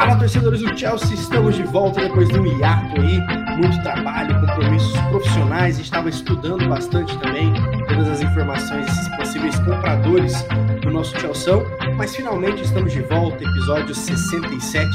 Fala, torcedores do Chelsea, estamos de volta depois de um hiato aí, muito trabalho, compromissos profissionais, estava estudando bastante também todas as informações desses possíveis compradores do nosso Chelsea, mas finalmente estamos de volta, episódio 67.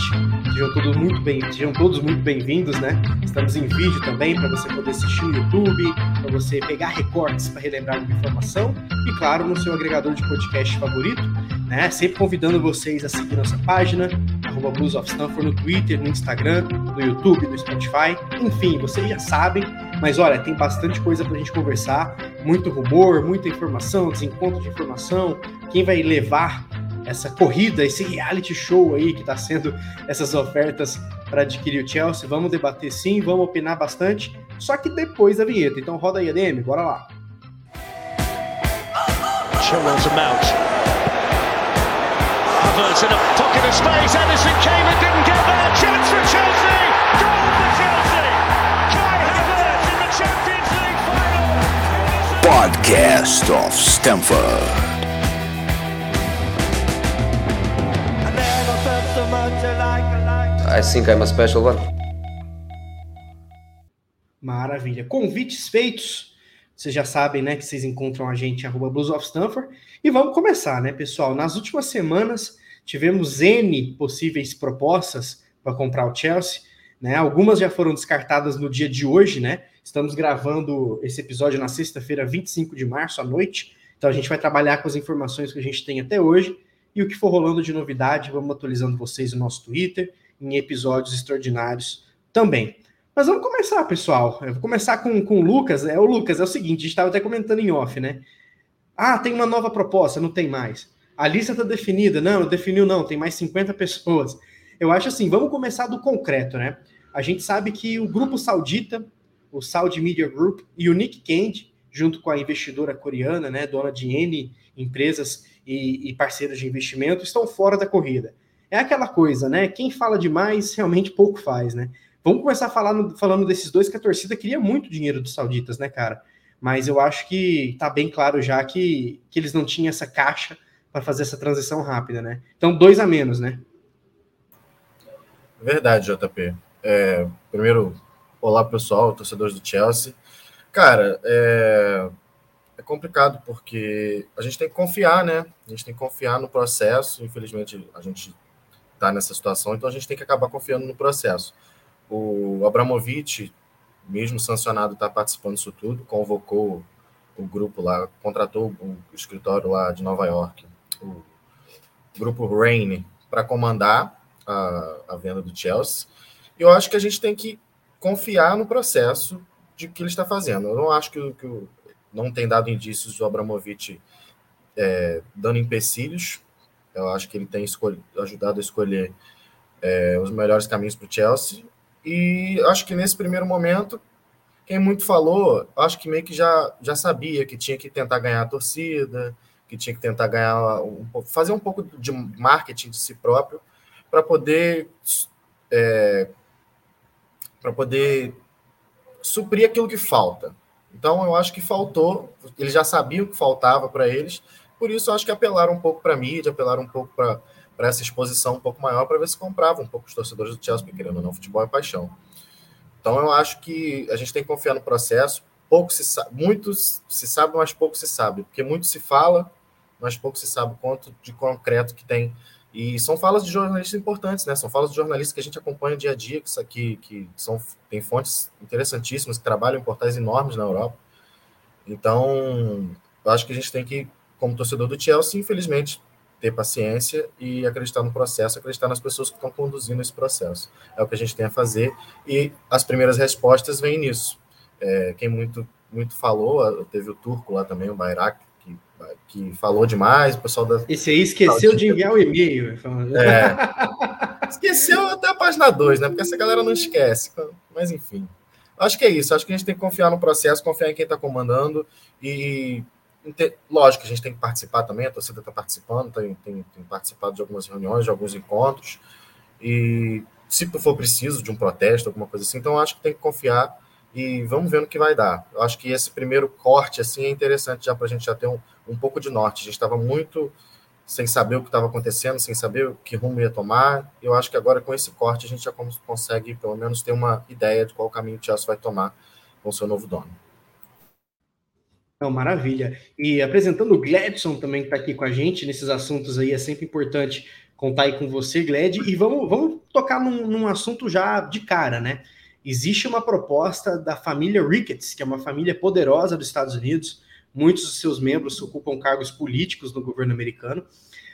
Sejam todos muito bem, sejam todos muito bem-vindos, né? Estamos em vídeo também para você poder assistir no YouTube, para você pegar recortes para relembrar uma informação e claro, no seu agregador de podcast favorito, né? Sempre convidando vocês a seguir nossa página, arroba Blues of Stanford no Twitter, no Instagram, no YouTube, no Spotify, enfim, vocês já sabem, mas olha, tem bastante coisa para a gente conversar, muito rumor, muita informação, desencontro de informação, quem vai levar essa corrida, esse reality show aí que está sendo essas ofertas para adquirir o Chelsea. Vamos debater sim, vamos opinar bastante, só que depois da vinheta. Então roda aí, ADM, bora lá. To Mount. Havertz in a pocket of space. Edison came and didn't get there. Chance for Chelsea. Goal for Chelsea. Kai Havertz in the Champions League final. Podcast of Stamford. I think I'm a special one. Maravilha. Convites feitos. Vocês já sabem, né, que vocês encontram a gente arroba Blues of Stanford. E vamos começar, né, pessoal? Nas últimas semanas tivemos N possíveis propostas para comprar o Chelsea, né? Algumas já foram descartadas no dia de hoje, né? Estamos gravando esse episódio na sexta-feira, 25 de março à noite. Então a gente vai trabalhar com as informações que a gente tem até hoje e o que for rolando de novidade, vamos atualizando vocês no nosso Twitter, em episódios extraordinários também. Mas vamos começar, pessoal. Eu vou começar com, com o Lucas. É o Lucas, é o seguinte, a gente estava até comentando em off, né? Ah, tem uma nova proposta, não tem mais. A lista está definida. Não, definiu, não, tem mais 50 pessoas. Eu acho assim, vamos começar do concreto, né? A gente sabe que o grupo saudita, o Saudi Media Group e o Nick Candy, junto com a investidora coreana, né, dona de N empresas e, e parceiros de investimento, estão fora da corrida. É aquela coisa, né? Quem fala demais realmente pouco faz, né? Vamos começar falando, falando desses dois que a torcida queria muito dinheiro dos sauditas, né, cara? Mas eu acho que tá bem claro já que, que eles não tinham essa caixa para fazer essa transição rápida, né? Então, dois a menos, né? Verdade, JP. É, primeiro, olá pessoal, torcedores do Chelsea. Cara, é, é complicado porque a gente tem que confiar, né? A gente tem que confiar no processo. Infelizmente, a gente tá nessa situação, então a gente tem que acabar confiando no processo. O Abramovich, mesmo sancionado, está participando disso tudo, convocou o grupo lá, contratou o escritório lá de Nova York, o grupo Rain, para comandar a, a venda do Chelsea. E eu acho que a gente tem que confiar no processo de que ele está fazendo. Eu não acho que, que não tem dado indícios do Abramovich é, dando empecilhos. Eu acho que ele tem ajudado a escolher é, os melhores caminhos para o Chelsea. E acho que nesse primeiro momento, quem muito falou, acho que meio que já, já sabia que tinha que tentar ganhar a torcida, que tinha que tentar ganhar um, fazer um pouco de marketing de si próprio para poder é, para poder suprir aquilo que falta. Então eu acho que faltou, eles já sabiam que faltava para eles, por isso eu acho que apelaram um pouco para a mídia, apelaram um pouco para para essa exposição um pouco maior, para ver se comprava um pouco os torcedores do Chelsea, querendo ou não, futebol é paixão. Então eu acho que a gente tem que confiar no processo. Pouco se sabe, muito se sabe, mas pouco se sabe, porque muito se fala, mas pouco se sabe quanto de concreto que tem. E são falas de jornalistas importantes, né? São falas de jornalistas que a gente acompanha dia a dia, que, aqui, que são, tem fontes interessantíssimas, que trabalham em portais enormes na Europa. Então, eu acho que a gente tem que, como torcedor do Chelsea, infelizmente, ter paciência e acreditar no processo, acreditar nas pessoas que estão conduzindo esse processo. É o que a gente tem a fazer e as primeiras respostas vêm nisso. É, quem muito muito falou, teve o turco lá também, o Bayrak, que, que falou demais, o pessoal da... Esse aí esqueceu de enviar o e-mail. É, esqueceu até a página 2, né? Porque essa galera não esquece. Mas enfim. Acho que é isso. Acho que a gente tem que confiar no processo, confiar em quem está comandando e Lógico, a gente tem que participar também, a torcida está participando, tem, tem, tem, participado de algumas reuniões, de alguns encontros, e se for preciso de um protesto, alguma coisa assim, então acho que tem que confiar e vamos ver no que vai dar. Eu acho que esse primeiro corte assim é interessante já para a gente já ter um, um pouco de norte. A gente estava muito sem saber o que estava acontecendo, sem saber o que rumo ia tomar. Eu acho que agora com esse corte a gente já consegue pelo menos ter uma ideia de qual caminho o Chelsea vai tomar com o seu novo dono. Não, maravilha. E apresentando o Gladson também que está aqui com a gente nesses assuntos aí, é sempre importante contar aí com você, Gled. E vamos, vamos tocar num, num assunto já de cara, né? Existe uma proposta da família Ricketts, que é uma família poderosa dos Estados Unidos. Muitos dos seus membros ocupam cargos políticos no governo americano.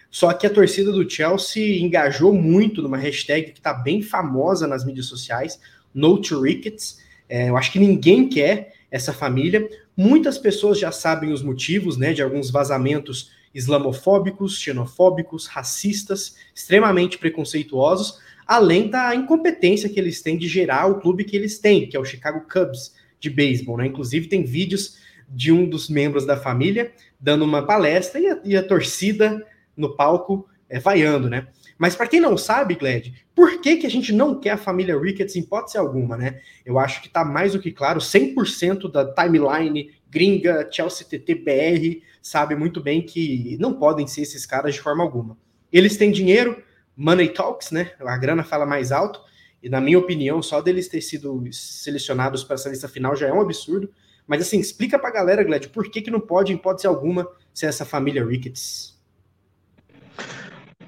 Só que a torcida do Chelsea engajou muito numa hashtag que está bem famosa nas mídias sociais, No to Ricketts. É, eu acho que ninguém quer essa família. Muitas pessoas já sabem os motivos né, de alguns vazamentos islamofóbicos, xenofóbicos, racistas, extremamente preconceituosos, além da incompetência que eles têm de gerar o clube que eles têm, que é o Chicago Cubs de beisebol. Né? Inclusive, tem vídeos de um dos membros da família dando uma palestra e a, e a torcida no palco é, vaiando, né? Mas para quem não sabe, Gled, por que, que a gente não quer a família Ricketts em hipótese alguma, né? Eu acho que está mais do que claro, 100% da timeline gringa, Chelsea TT BR, sabe muito bem que não podem ser esses caras de forma alguma. Eles têm dinheiro, money talks, né? A grana fala mais alto, e na minha opinião, só deles ter sido selecionados para essa lista final já é um absurdo. Mas assim, explica para a galera, Gled, por que, que não pode, em hipótese alguma, ser essa família Ricketts?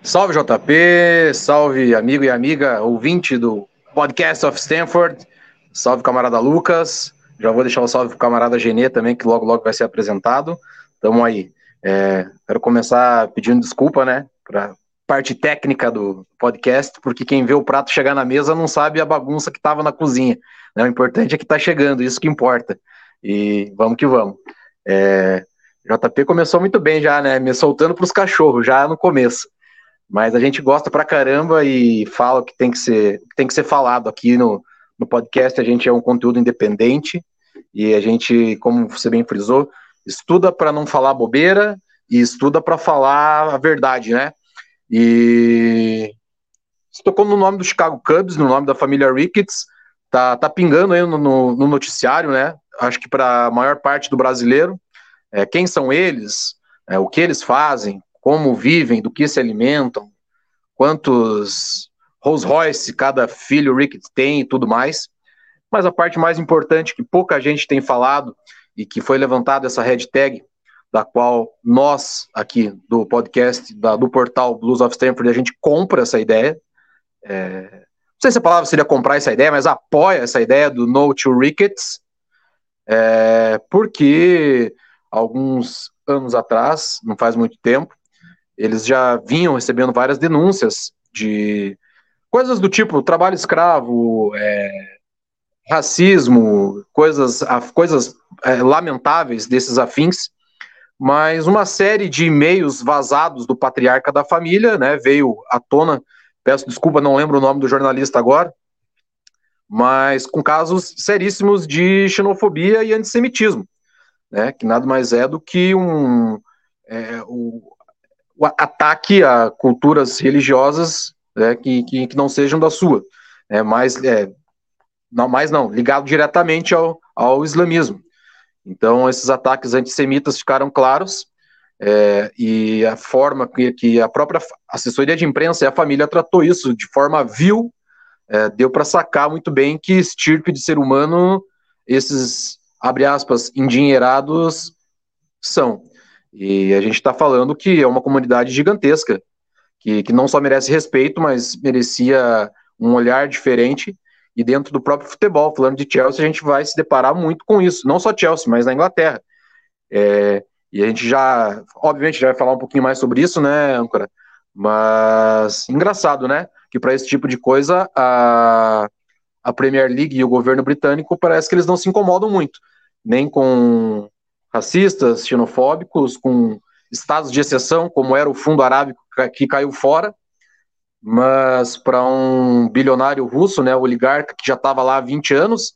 Salve JP, salve amigo e amiga ouvinte do Podcast of Stanford, salve camarada Lucas, já vou deixar o salve pro camarada Genê também, que logo logo vai ser apresentado. Tamo aí. É, quero começar pedindo desculpa, né, parte técnica do podcast, porque quem vê o prato chegar na mesa não sabe a bagunça que estava na cozinha. Né? O importante é que está chegando, isso que importa. E vamos que vamos. É, JP começou muito bem já, né? Me soltando para os cachorros já no começo. Mas a gente gosta pra caramba e fala que tem que ser, tem que ser falado aqui no, no podcast. A gente é um conteúdo independente e a gente, como você bem frisou, estuda para não falar bobeira e estuda para falar a verdade, né? E você tocou no nome do Chicago Cubs, no nome da família Ricketts, tá, tá pingando aí no, no, no noticiário, né? Acho que para a maior parte do brasileiro, é, quem são eles, é, o que eles fazem, como vivem, do que se alimentam, quantos Rolls Royce cada filho Ricketts tem e tudo mais. Mas a parte mais importante que pouca gente tem falado e que foi levantada essa hashtag, da qual nós aqui do podcast, da, do portal Blues of Stanford, a gente compra essa ideia. É, não sei se a palavra seria comprar essa ideia, mas apoia essa ideia do No to Rickets, é, porque alguns anos atrás, não faz muito tempo, eles já vinham recebendo várias denúncias de coisas do tipo trabalho escravo, é, racismo, coisas, coisas é, lamentáveis desses afins, mas uma série de e-mails vazados do patriarca da família, né, veio à tona, peço desculpa, não lembro o nome do jornalista agora, mas com casos seríssimos de xenofobia e antissemitismo, né, que nada mais é do que um é, o, o, ataque a culturas religiosas né, que, que, que, não sejam da sua, é, mas é, não mais não, ligado diretamente ao, ao islamismo. Então, esses ataques antissemitas ficaram claros, é, e a forma que, que, a própria assessoria de imprensa e a família tratou isso de forma vil, é, deu para sacar muito bem que estirpe de ser humano esses, abre aspas, endinheirados são. E a gente está falando que é uma comunidade gigantesca, que, que não só merece respeito, mas merecia um olhar diferente e dentro do próprio futebol, falando de Chelsea, a gente vai se deparar muito com isso, não só Chelsea, mas na Inglaterra. É, e a gente já, obviamente, já vai falar um pouquinho mais sobre isso, né, Âncora? Mas engraçado, né? Que para esse tipo de coisa, a, a Premier League e o governo britânico parece que eles não se incomodam muito, nem com racistas, xenofóbicos, com estados de exceção, como era o fundo arábico que caiu fora, mas para um bilionário russo, né, oligarca que já estava lá há 20 anos,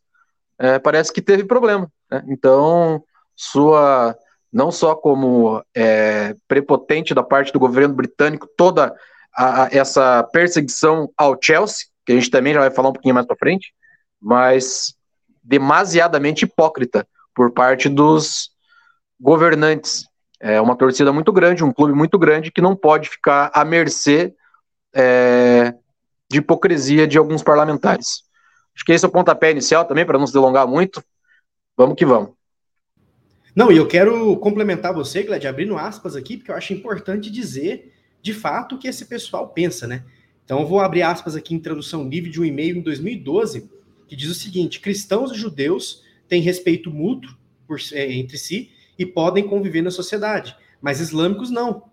é, parece que teve problema. Né? Então, sua não só como é, prepotente da parte do governo britânico, toda a, a, essa perseguição ao Chelsea, que a gente também já vai falar um pouquinho mais para frente, mas demasiadamente hipócrita por parte dos governantes É uma torcida muito grande, um clube muito grande que não pode ficar à mercê é, de hipocrisia de alguns parlamentares. Acho que esse é o pontapé inicial também, para não se delongar muito. Vamos que vamos. Não, e eu quero complementar você, Gled, abrindo aspas aqui, porque eu acho importante dizer de fato o que esse pessoal pensa, né? Então eu vou abrir aspas aqui em tradução livre de um e-mail em 2012, que diz o seguinte: cristãos e judeus têm respeito mútuo por, é, entre si e podem conviver na sociedade, mas islâmicos não.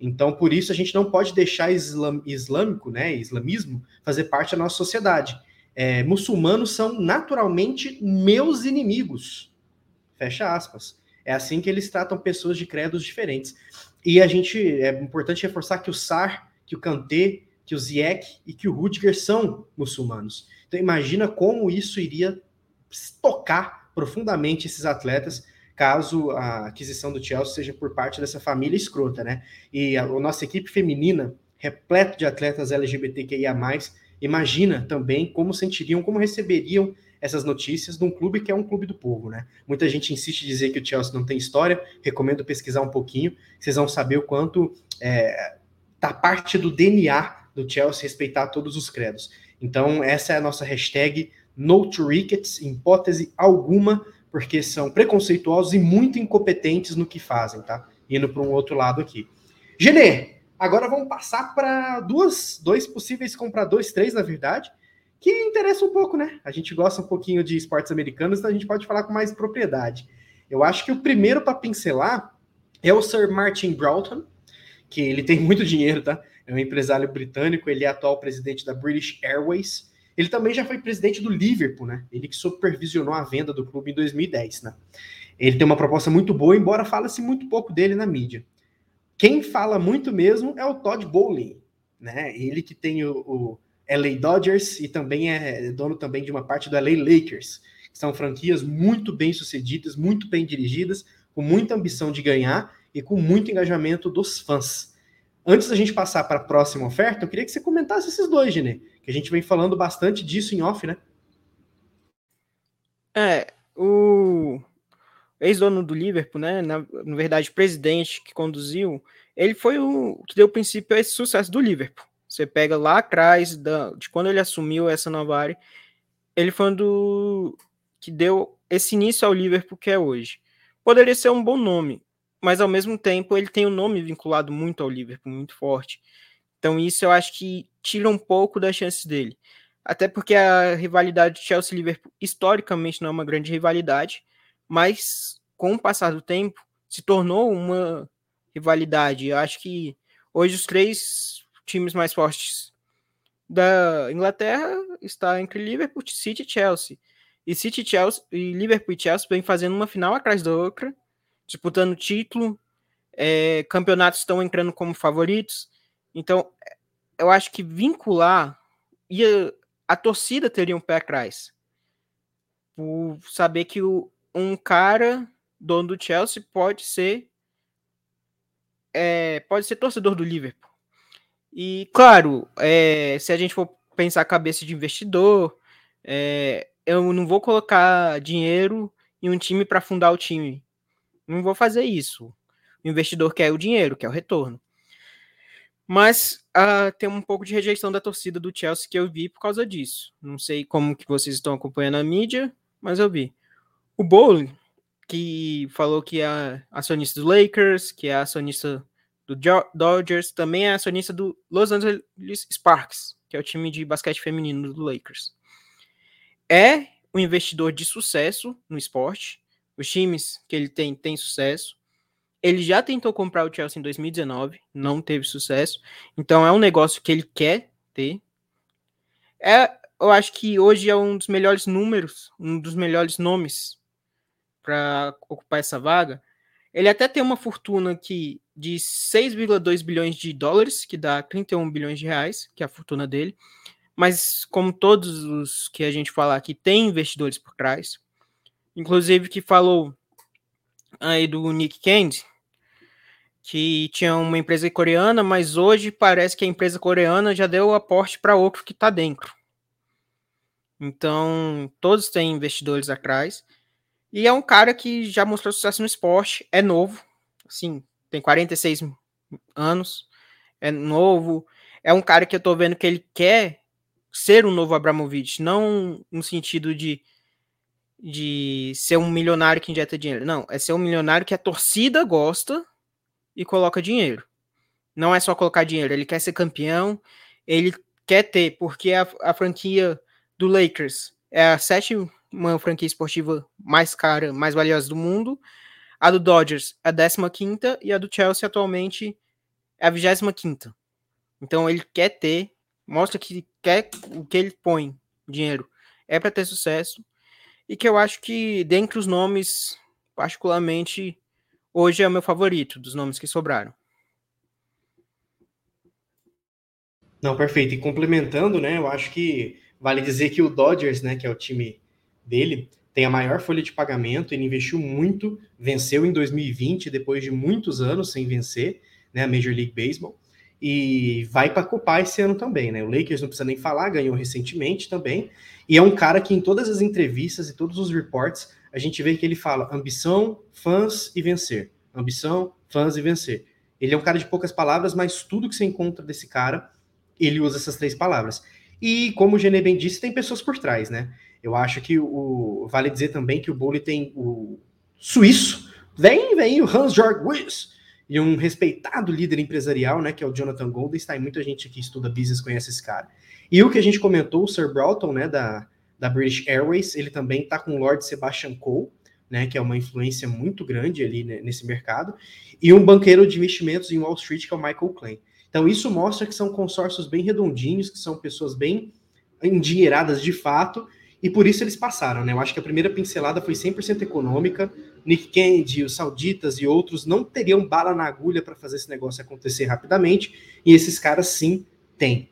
Então, por isso, a gente não pode deixar islam, islâmico, né, islamismo, fazer parte da nossa sociedade. É, muçulmanos são naturalmente meus inimigos. Fecha aspas. É assim que eles tratam pessoas de credos diferentes. E a gente é importante reforçar que o Sar, que o Kanté, que o Ziyech e que o Rudiger são muçulmanos. Então imagina como isso iria tocar profundamente esses atletas caso a aquisição do Chelsea seja por parte dessa família escrota, né? E a, a nossa equipe feminina, repleto de atletas LGBTQIA+, imagina também como sentiriam, como receberiam essas notícias de um clube que é um clube do povo, né? Muita gente insiste em dizer que o Chelsea não tem história, recomendo pesquisar um pouquinho, vocês vão saber o quanto é, tá parte do DNA do Chelsea respeitar todos os credos. Então, essa é a nossa hashtag No to Rickets, em hipótese alguma, porque são preconceituosos e muito incompetentes no que fazem, tá? Indo para um outro lado aqui. Genê, agora vamos passar para duas, dois possíveis compradores, três na verdade, que interessa um pouco, né? A gente gosta um pouquinho de esportes americanos, então a gente pode falar com mais propriedade. Eu acho que o primeiro para pincelar é o Sir Martin Broughton, que ele tem muito dinheiro, tá? É um empresário britânico, ele é atual presidente da British Airways, ele também já foi presidente do Liverpool, né? Ele que supervisionou a venda do clube em 2010, né? Ele tem uma proposta muito boa, embora fale-se muito pouco dele na mídia. Quem fala muito mesmo é o Todd Bowling, né? Ele que tem o, o LA Dodgers e também é dono também de uma parte do LA Lakers. Que são franquias muito bem sucedidas, muito bem dirigidas, com muita ambição de ganhar e com muito engajamento dos fãs. Antes da gente passar para a próxima oferta, eu queria que você comentasse esses dois, Genê que a gente vem falando bastante disso em off, né? É, o ex-dono do Liverpool, né, na, na verdade, presidente que conduziu, ele foi o que deu princípio a esse sucesso do Liverpool. Você pega lá atrás, da, de quando ele assumiu essa nova área, ele foi um do que deu esse início ao Liverpool que é hoje. Poderia ser um bom nome, mas ao mesmo tempo ele tem um nome vinculado muito ao Liverpool, muito forte. Então isso eu acho que tira um pouco das chances dele. Até porque a rivalidade Chelsea-Liverpool historicamente não é uma grande rivalidade, mas com o passar do tempo se tornou uma rivalidade. Eu acho que hoje os três times mais fortes da Inglaterra está entre Liverpool, City e Chelsea. E City Chelsea e Liverpool e Chelsea vem fazendo uma final atrás da outra, disputando título. É, campeonatos estão entrando como favoritos. Então, eu acho que vincular ia, a torcida teria um pé atrás. Por saber que o, um cara dono do Chelsea pode ser é, pode ser torcedor do Liverpool. E claro, é, se a gente for pensar a cabeça de investidor, é, eu não vou colocar dinheiro em um time para fundar o time. Não vou fazer isso. O investidor quer o dinheiro, quer o retorno. Mas uh, tem um pouco de rejeição da torcida do Chelsea que eu vi por causa disso. Não sei como que vocês estão acompanhando a mídia, mas eu vi. O Bowling, que falou que é acionista do Lakers, que é acionista do Dodgers, também é acionista do Los Angeles Sparks, que é o time de basquete feminino do Lakers. É um investidor de sucesso no esporte. Os times que ele tem têm sucesso. Ele já tentou comprar o Chelsea em 2019, não teve sucesso. Então é um negócio que ele quer ter. É, eu acho que hoje é um dos melhores números, um dos melhores nomes para ocupar essa vaga. Ele até tem uma fortuna aqui de 6,2 bilhões de dólares, que dá 31 bilhões de reais, que é a fortuna dele. Mas como todos os que a gente falar aqui, tem investidores por trás. Inclusive que falou aí do Nick Candy, que tinha uma empresa coreana, mas hoje parece que a empresa coreana já deu aporte para outro que está dentro. Então, todos têm investidores atrás. E é um cara que já mostrou sucesso no esporte, é novo, assim, tem 46 anos, é novo, é um cara que eu tô vendo que ele quer ser um novo Abramovich, não no sentido de de ser um milionário que injeta dinheiro. Não, é ser um milionário que a torcida gosta e coloca dinheiro. Não é só colocar dinheiro, ele quer ser campeão, ele quer ter, porque a, a franquia do Lakers é a sétima franquia esportiva mais cara, mais valiosa do mundo. A do Dodgers é a 15 e a do Chelsea atualmente é a 25. Então ele quer ter, mostra que quer o que ele põe dinheiro é para ter sucesso e que eu acho que, dentre os nomes, particularmente, hoje é o meu favorito dos nomes que sobraram. Não, perfeito. E complementando, né, eu acho que vale dizer que o Dodgers, né, que é o time dele, tem a maior folha de pagamento, ele investiu muito, venceu em 2020, depois de muitos anos sem vencer, né, a Major League Baseball, e vai para copar esse ano também, né? O Lakers não precisa nem falar, ganhou recentemente também, e é um cara que em todas as entrevistas e todos os reports a gente vê que ele fala ambição, fãs e vencer. Ambição, fãs e vencer. Ele é um cara de poucas palavras, mas tudo que você encontra desse cara, ele usa essas três palavras. E como o Genê bem disse, tem pessoas por trás, né? Eu acho que o vale dizer também que o Bully tem o suíço, vem, vem o Hans-Jörg Wyss, e um respeitado líder empresarial, né, que é o Jonathan Goldenstein. Muita gente que estuda business conhece esse cara. E o que a gente comentou, o Sir Broughton, né, da, da British Airways, ele também está com o Lord Sebastian Cole, né, que é uma influência muito grande ali né, nesse mercado, e um banqueiro de investimentos em Wall Street, que é o Michael Klein. Então, isso mostra que são consórcios bem redondinhos, que são pessoas bem endinheiradas de fato, e por isso eles passaram, né? Eu acho que a primeira pincelada foi 100% econômica. Nick Candy, os sauditas e outros não teriam bala na agulha para fazer esse negócio acontecer rapidamente, e esses caras sim têm.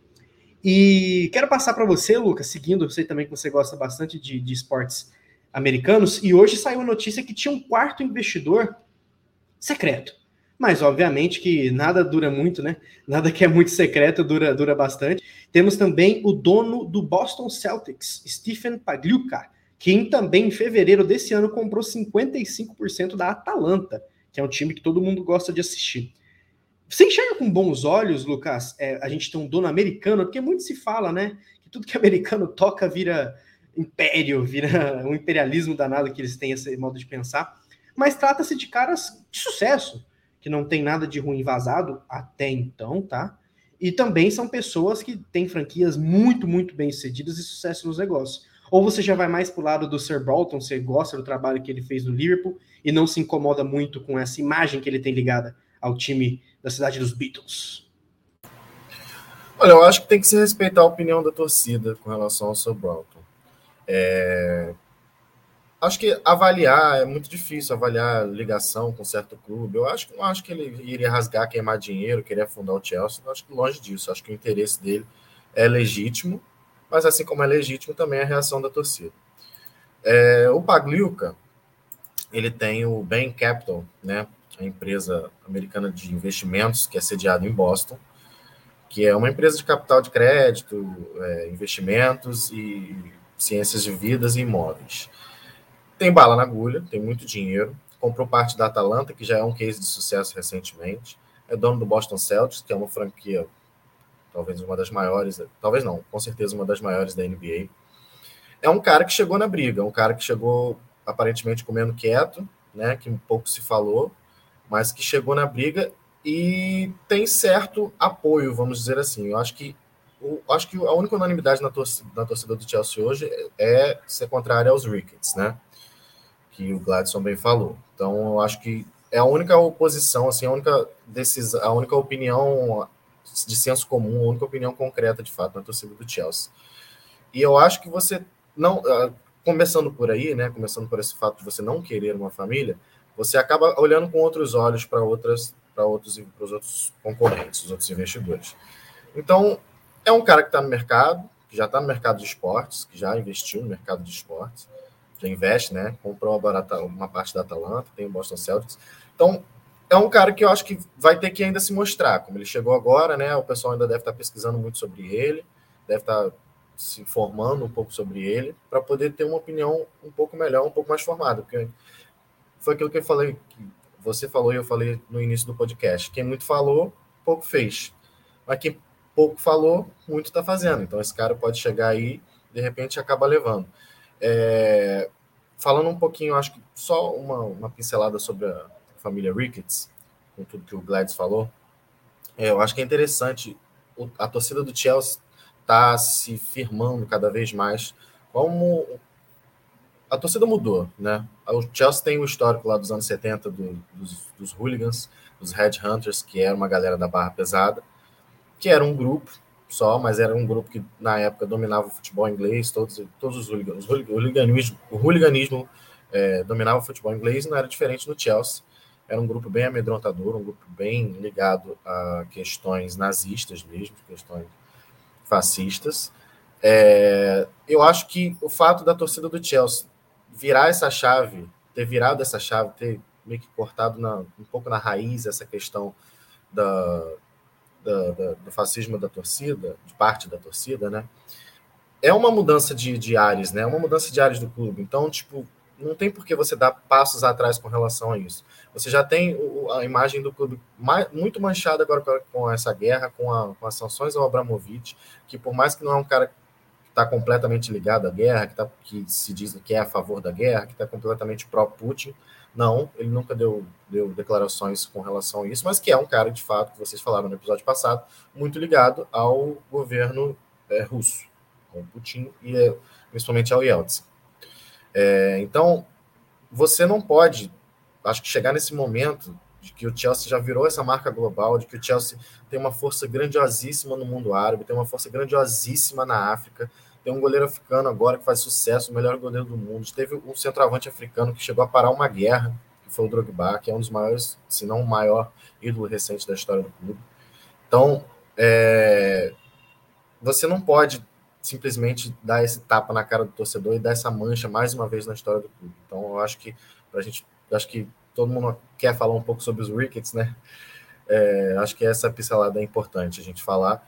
E quero passar para você, Lucas, seguindo, eu sei também que você gosta bastante de, de esportes americanos, e hoje saiu a notícia que tinha um quarto investidor secreto. Mas, obviamente, que nada dura muito, né? Nada que é muito secreto dura, dura bastante. Temos também o dono do Boston Celtics, Stephen Pagliuca, que também em fevereiro desse ano comprou 55% da Atalanta, que é um time que todo mundo gosta de assistir. Você enxerga com bons olhos, Lucas, é, a gente tem um dono americano, porque muito se fala, né? Que tudo que americano toca vira império, vira um imperialismo danado que eles têm esse modo de pensar. Mas trata-se de caras de sucesso que não tem nada de ruim vazado até então, tá? E também são pessoas que têm franquias muito, muito bem sucedidas e sucesso nos negócios. Ou você já vai mais pro lado do Sir Bolton, você gosta do trabalho que ele fez no Liverpool e não se incomoda muito com essa imagem que ele tem ligada ao time da cidade dos Beatles? Olha, eu acho que tem que se respeitar a opinião da torcida com relação ao Sir Bolton. É, acho que avaliar é muito difícil avaliar ligação com certo clube. Eu acho que não acho que ele iria rasgar, queimar dinheiro, querer afundar o Chelsea. Eu acho que longe disso. Acho que o interesse dele é legítimo, mas assim como é legítimo também a reação da torcida. É, o Pagliuca, ele tem o Bain Capital, né, a empresa americana de investimentos que é sediada em Boston, que é uma empresa de capital de crédito, é, investimentos e ciências de vidas e imóveis. Tem bala na agulha, tem muito dinheiro. Comprou parte da Atalanta, que já é um case de sucesso recentemente. É dono do Boston Celtics, que é uma franquia, talvez uma das maiores, talvez não, com certeza uma das maiores da NBA. É um cara que chegou na briga, é um cara que chegou aparentemente comendo quieto, né, que um pouco se falou, mas que chegou na briga e tem certo apoio, vamos dizer assim. Eu acho que eu acho que a única unanimidade na torcida, na torcida do Chelsea hoje é ser contrária aos Ricketts, né? que o Gladson bem falou. Então, eu acho que é a única oposição, assim, a única decisão, a única opinião de senso comum, a única opinião concreta, de fato, na torcida do Chelsea. E eu acho que você não, ah, começando por aí, né, começando por esse fato de você não querer uma família, você acaba olhando com outros olhos para outras, para outros, para os outros concorrentes, os outros investidores. Então, é um cara que está no mercado, que já está no mercado de esportes, que já investiu no mercado de esportes, já investe, né? Comprou uma, uma parte da Atalanta, tem o Boston Celtics. Então, é um cara que eu acho que vai ter que ainda se mostrar. Como ele chegou agora, né? O pessoal ainda deve estar pesquisando muito sobre ele, deve estar se informando um pouco sobre ele, para poder ter uma opinião um pouco melhor, um pouco mais formada. Porque foi aquilo que eu falei você falou e eu falei no início do podcast. Quem muito falou, pouco fez. Mas quem pouco falou, muito está fazendo. Então esse cara pode chegar aí, de repente acaba levando. É, falando um pouquinho, acho que só uma, uma pincelada sobre a família Ricketts, com tudo que o Gladys falou. É, eu acho que é interessante a torcida do Chelsea está se firmando cada vez mais como a torcida mudou, né? O Chelsea tem o histórico lá dos anos 70 do, dos, dos hooligans, dos headhunters, que era uma galera da barra pesada, que era um grupo só, mas era um grupo que na época dominava o futebol inglês, todos, todos os hooligans, o hooliganismo, o hooliganismo é, dominava o futebol inglês, não era diferente no Chelsea. Era um grupo bem amedrontador, um grupo bem ligado a questões nazistas mesmo, questões fascistas. É, eu acho que o fato da torcida do Chelsea virar essa chave, ter virado essa chave, ter meio que cortado na, um pouco na raiz essa questão da, da, da, do fascismo da torcida, de parte da torcida, né? É uma mudança de, de ares, né? É uma mudança de ares do clube. Então, tipo, não tem por que você dar passos atrás com relação a isso. Você já tem a imagem do clube muito manchada agora com essa guerra, com, a, com as sanções ao Abramovich, que por mais que não é um cara que está completamente ligado à guerra, que, tá, que se diz que é a favor da guerra, que está completamente pró-Putin, não, ele nunca deu, deu declarações com relação a isso, mas que é um cara, de fato, que vocês falaram no episódio passado, muito ligado ao governo é, russo, ao Putin e principalmente ao Yeltsin. É, então, você não pode, acho que chegar nesse momento de que o Chelsea já virou essa marca global, de que o Chelsea tem uma força grandiosíssima no mundo árabe, tem uma força grandiosíssima na África, tem um goleiro africano agora que faz sucesso, o melhor goleiro do mundo. Teve um centroavante africano que chegou a parar uma guerra, que foi o Drogba, que é um dos maiores, se não o maior ídolo recente da história do clube. Então, é, você não pode simplesmente dar esse tapa na cara do torcedor e dar essa mancha mais uma vez na história do clube. Então, eu acho que a gente, acho que todo mundo quer falar um pouco sobre os Rickets, né? É, acho que essa pincelada é importante a gente falar.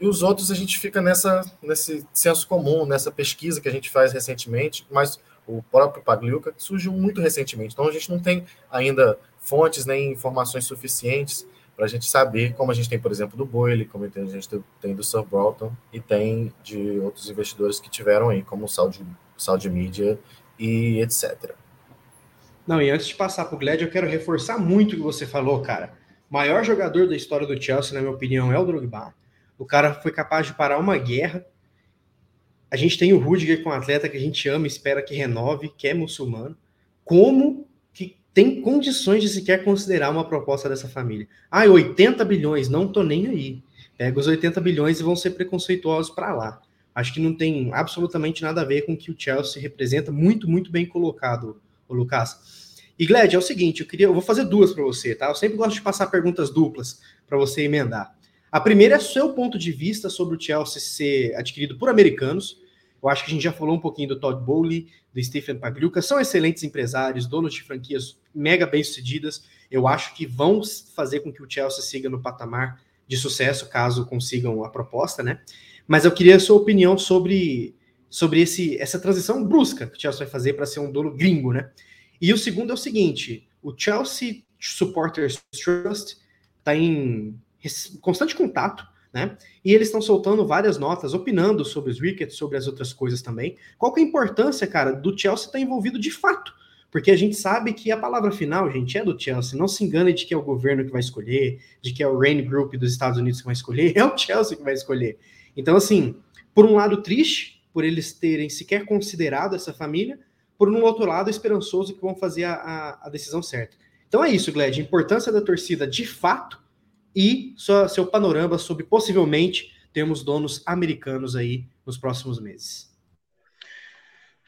E os outros a gente fica nessa nesse senso comum, nessa pesquisa que a gente faz recentemente, mas o próprio Pagliuca surgiu muito recentemente. Então a gente não tem ainda fontes nem informações suficientes para a gente saber, como a gente tem, por exemplo, do Boyle, como a gente tem do Sir Broughton e tem de outros investidores que tiveram aí, como o Saudi, Saudi Media e etc. Não, e antes de passar para o Glad, eu quero reforçar muito o que você falou, cara. Maior jogador da história do Chelsea, na minha opinião, é o Drogba. O cara foi capaz de parar uma guerra. A gente tem o Rudiger com um atleta que a gente ama, espera que renove, que é muçulmano. Como tem condições de sequer considerar uma proposta dessa família. Ah, 80 bilhões, não tô nem aí. Pega os 80 bilhões e vão ser preconceituosos para lá. Acho que não tem absolutamente nada a ver com o que o Chelsea representa, muito, muito bem colocado, o Lucas. E Gled, é o seguinte, eu queria, eu vou fazer duas para você, tá? Eu sempre gosto de passar perguntas duplas para você emendar. A primeira é seu ponto de vista sobre o Chelsea ser adquirido por americanos. Eu acho que a gente já falou um pouquinho do Todd Bowley, do Stephen Pagliuca, são excelentes empresários, donos de franquias mega bem-sucedidas. Eu acho que vão fazer com que o Chelsea siga no patamar de sucesso, caso consigam a proposta, né? Mas eu queria a sua opinião sobre, sobre esse, essa transição brusca que o Chelsea vai fazer para ser um dono gringo, né? E o segundo é o seguinte: o Chelsea Supporters Trust está em constante contato né? E eles estão soltando várias notas, opinando sobre os wickets, sobre as outras coisas também. Qual que é a importância, cara, do Chelsea estar tá envolvido de fato? Porque a gente sabe que a palavra final, gente, é do Chelsea. Não se engane de que é o governo que vai escolher, de que é o Rain Group dos Estados Unidos que vai escolher, é o Chelsea que vai escolher. Então, assim, por um lado, triste por eles terem sequer considerado essa família, por um outro lado, esperançoso que vão fazer a, a, a decisão certa. Então é isso, Gled. Importância da torcida de fato e sua, seu panorama sobre possivelmente termos donos americanos aí nos próximos meses.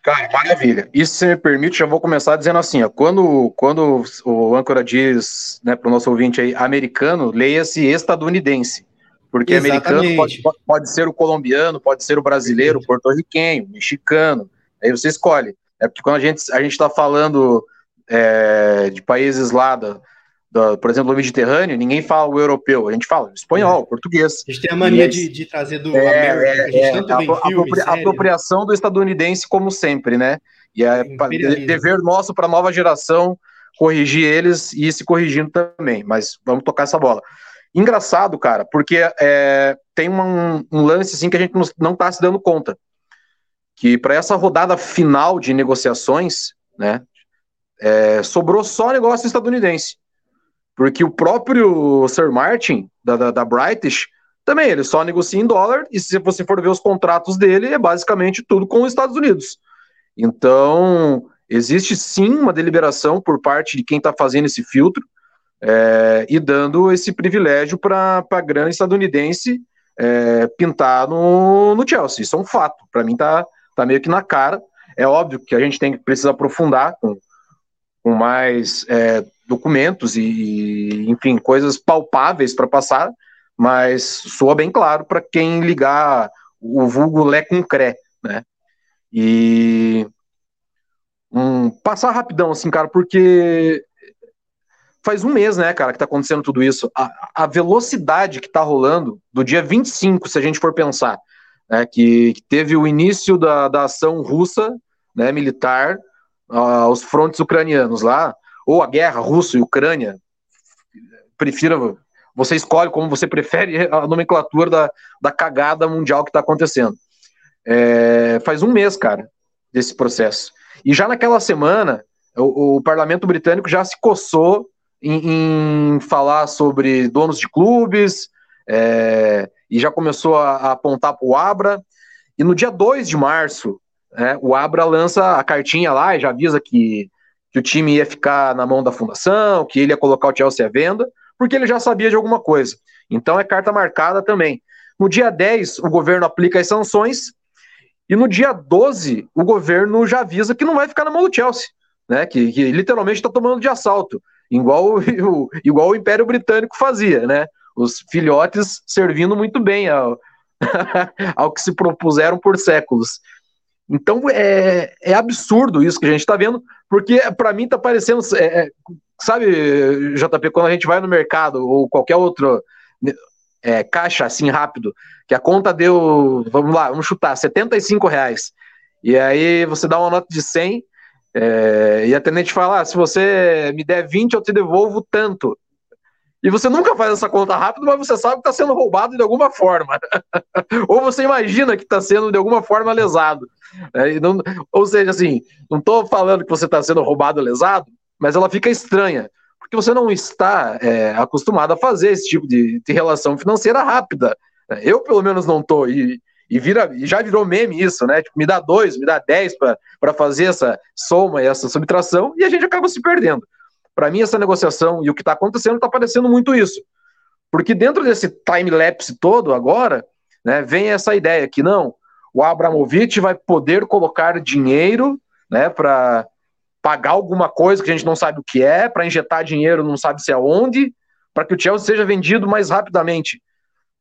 Cara, maravilha. Isso, se me permite, já vou começar dizendo assim: ó, quando, quando o âncora diz né, para o nosso ouvinte aí, americano, leia-se estadunidense. Porque Exatamente. americano pode, pode ser o colombiano, pode ser o brasileiro, o porto-riquenho, mexicano. Aí você escolhe. É porque quando a gente a está falando é, de países lá da, por exemplo, do Mediterrâneo, ninguém fala o europeu, a gente fala espanhol, é. português. A gente tem a mania de, de, trazer do é, América, a gente é, a, filme, apropri série, apropriação do estadunidense, como sempre, né? E é dever nosso para a nova geração corrigir eles e ir se corrigindo também, mas vamos tocar essa bola. Engraçado, cara, porque é, tem um, um, lance assim que a gente não está se dando conta. Que para essa rodada final de negociações, né, é, sobrou só negócio estadunidense. Porque o próprio Sir Martin, da, da, da British, também ele só negocia em dólar, e se você for ver os contratos dele, é basicamente tudo com os Estados Unidos. Então, existe sim uma deliberação por parte de quem está fazendo esse filtro é, e dando esse privilégio para a grana estadunidense é, pintar no, no Chelsea. Isso é um fato. Para mim, tá, tá meio que na cara. É óbvio que a gente tem que precisa aprofundar com, com mais é, documentos e, enfim, coisas palpáveis para passar, mas soa bem claro para quem ligar o vulgo Lé com Cré, né? E um, passar rapidão, assim, cara, porque faz um mês, né, cara, que tá acontecendo tudo isso. A, a velocidade que tá rolando do dia 25, se a gente for pensar, né, que, que teve o início da, da ação russa, né, militar, uh, aos frontes ucranianos lá, ou a guerra russa e Ucrânia, prefira, você escolhe como você prefere a nomenclatura da, da cagada mundial que está acontecendo. É, faz um mês, cara, desse processo. E já naquela semana, o, o parlamento britânico já se coçou em, em falar sobre donos de clubes, é, e já começou a, a apontar para o Abra. E no dia 2 de março, é, o Abra lança a cartinha lá e já avisa que, que o time ia ficar na mão da fundação, que ele ia colocar o Chelsea à venda, porque ele já sabia de alguma coisa. Então é carta marcada também. No dia 10, o governo aplica as sanções e no dia 12, o governo já avisa que não vai ficar na mão do Chelsea, né? Que, que literalmente está tomando de assalto, igual o, igual o Império Britânico fazia, né? Os filhotes servindo muito bem ao, ao que se propuseram por séculos. Então é, é absurdo isso que a gente está vendo, porque para mim está parecendo. É, é, sabe, JP, quando a gente vai no mercado ou qualquer outro é, caixa assim rápido, que a conta deu, vamos lá, vamos chutar, 75 reais. E aí você dá uma nota de 100 é, e a atendente fala: ah, se você me der 20, eu te devolvo tanto. E você nunca faz essa conta rápido, mas você sabe que está sendo roubado de alguma forma. ou você imagina que está sendo de alguma forma lesado. É, não, ou seja, assim, não estou falando que você está sendo roubado ou lesado, mas ela fica estranha porque você não está é, acostumado a fazer esse tipo de, de, relação financeira rápida. Eu, pelo menos, não estou. E, e, vira, e já virou meme isso, né? Tipo, me dá dois, me dá dez para fazer essa soma e essa subtração, e a gente acaba se perdendo. Para mim, essa negociação e o que está acontecendo está parecendo muito isso. Porque dentro desse time-lapse todo agora, né, vem essa ideia que não, o Abramovich vai poder colocar dinheiro né, para pagar alguma coisa que a gente não sabe o que é, para injetar dinheiro não sabe se é onde, para que o Chelsea seja vendido mais rapidamente.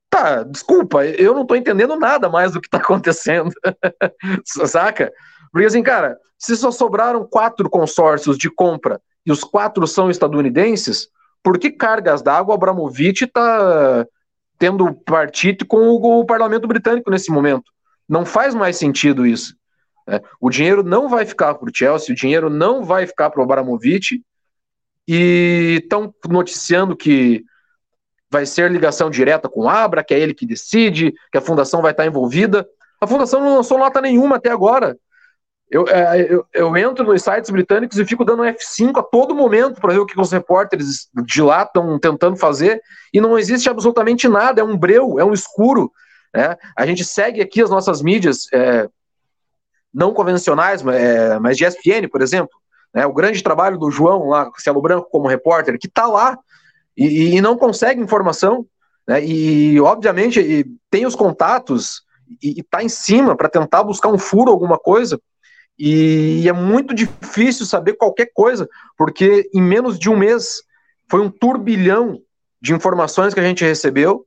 Tá, desculpa, eu não tô entendendo nada mais do que tá acontecendo. Saca? Porque assim, cara, se só sobraram quatro consórcios de compra e os quatro são estadunidenses, por que cargas d'água Abramovich tá tendo partido com o, o parlamento britânico nesse momento? Não faz mais sentido isso. É, o dinheiro não vai ficar para o Chelsea, o dinheiro não vai ficar para o Abramovich, e estão noticiando que vai ser ligação direta com o Abra, que é ele que decide, que a fundação vai estar envolvida. A fundação não lançou nota nenhuma até agora. Eu, é, eu, eu, entro nos sites britânicos e fico dando F5 a todo momento para ver o que os repórteres de lá estão tentando fazer, e não existe absolutamente nada, é um breu, é um escuro. Né? A gente segue aqui as nossas mídias, é, não convencionais, é, mas de ESPN, por exemplo. Né, o grande trabalho do João lá, Cielo Branco, como repórter, que está lá e, e, não consegue informação. Né, e, obviamente, e tem os contatos e está em cima para tentar buscar um furo, alguma coisa. E, e é muito difícil saber qualquer coisa, porque em menos de um mês foi um turbilhão de informações que a gente recebeu.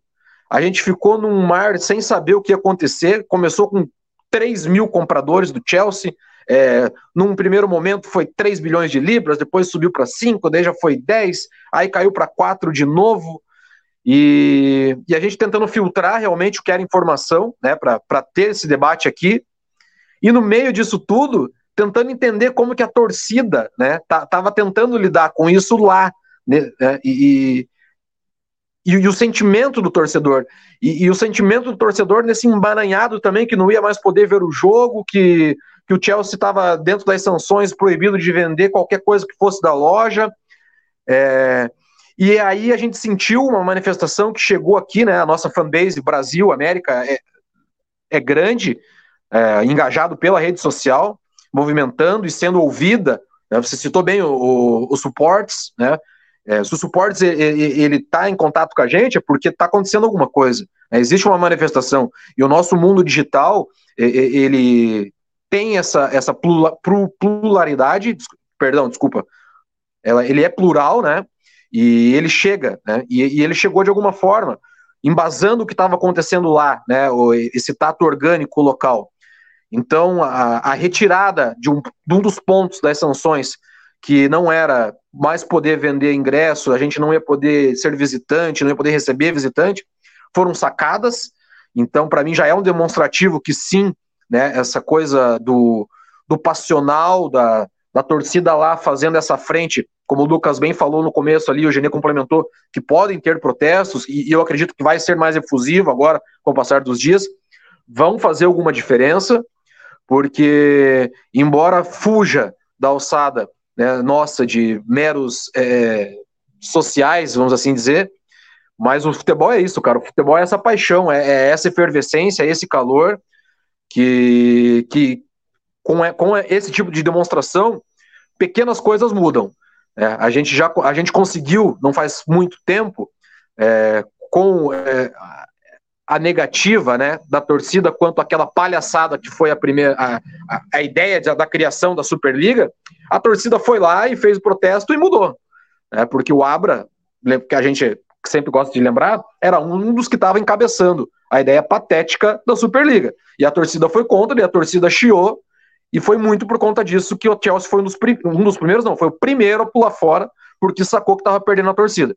A gente ficou num mar sem saber o que ia acontecer. Começou com 3 mil compradores do Chelsea. É, num primeiro momento foi 3 bilhões de libras, depois subiu para 5, daí já foi 10, aí caiu para 4 de novo. E, e, a gente tentando filtrar realmente o que era informação, né, para ter esse debate aqui. E no meio disso tudo, tentando entender como que a torcida, né, tentando lidar com isso lá, né, é, e, e, e, o sentimento do torcedor, e, e, o sentimento do torcedor nesse emaranhado também, que não ia mais poder ver o jogo, que, que o Chelsea estava dentro das sanções, proibido de vender qualquer coisa que fosse da loja, é, e aí a gente sentiu uma manifestação que chegou aqui, né, a nossa fanbase Brasil, América, é, é grande, é, engajado pela rede social, movimentando e sendo ouvida. Né? Você citou bem o, o, o suportes, né? É, se o suportes ele está em contato com a gente é porque está acontecendo alguma coisa. Né? Existe uma manifestação e o nosso mundo digital ele tem essa essa pluralidade, perdão, desculpa, ela, ele é plural, né? E ele chega, né? E, e ele chegou de alguma forma, embasando o que estava acontecendo lá, né? Esse tato orgânico local. Então, a, a retirada de um, de um dos pontos das sanções, que não era mais poder vender ingresso, a gente não ia poder ser visitante, não ia poder receber visitante, foram sacadas. Então, para mim, já é um demonstrativo que sim, né, essa coisa do, do passional, da, da torcida lá fazendo essa frente, como o Lucas bem falou no começo ali, o Genê complementou, que podem ter protestos, e, e eu acredito que vai ser mais efusivo agora, com o passar dos dias, vão fazer alguma diferença, porque, embora fuja da alçada né, nossa de meros é, sociais, vamos assim dizer, mas o futebol é isso, cara. O futebol é essa paixão, é, é essa efervescência, é esse calor que, que com, com esse tipo de demonstração, pequenas coisas mudam. É, a gente já a gente conseguiu, não faz muito tempo, é, com é, a negativa né, da torcida quanto àquela palhaçada que foi a primeira a, a, ideia de, da criação da Superliga, a torcida foi lá e fez o protesto e mudou. Né, porque o Abra, que a gente sempre gosta de lembrar, era um dos que estava encabeçando a ideia patética da Superliga. E a torcida foi contra, e a torcida chiou, e foi muito por conta disso que o Chelsea foi um dos, um dos primeiros, não, foi o primeiro a pular fora, porque sacou que estava perdendo a torcida.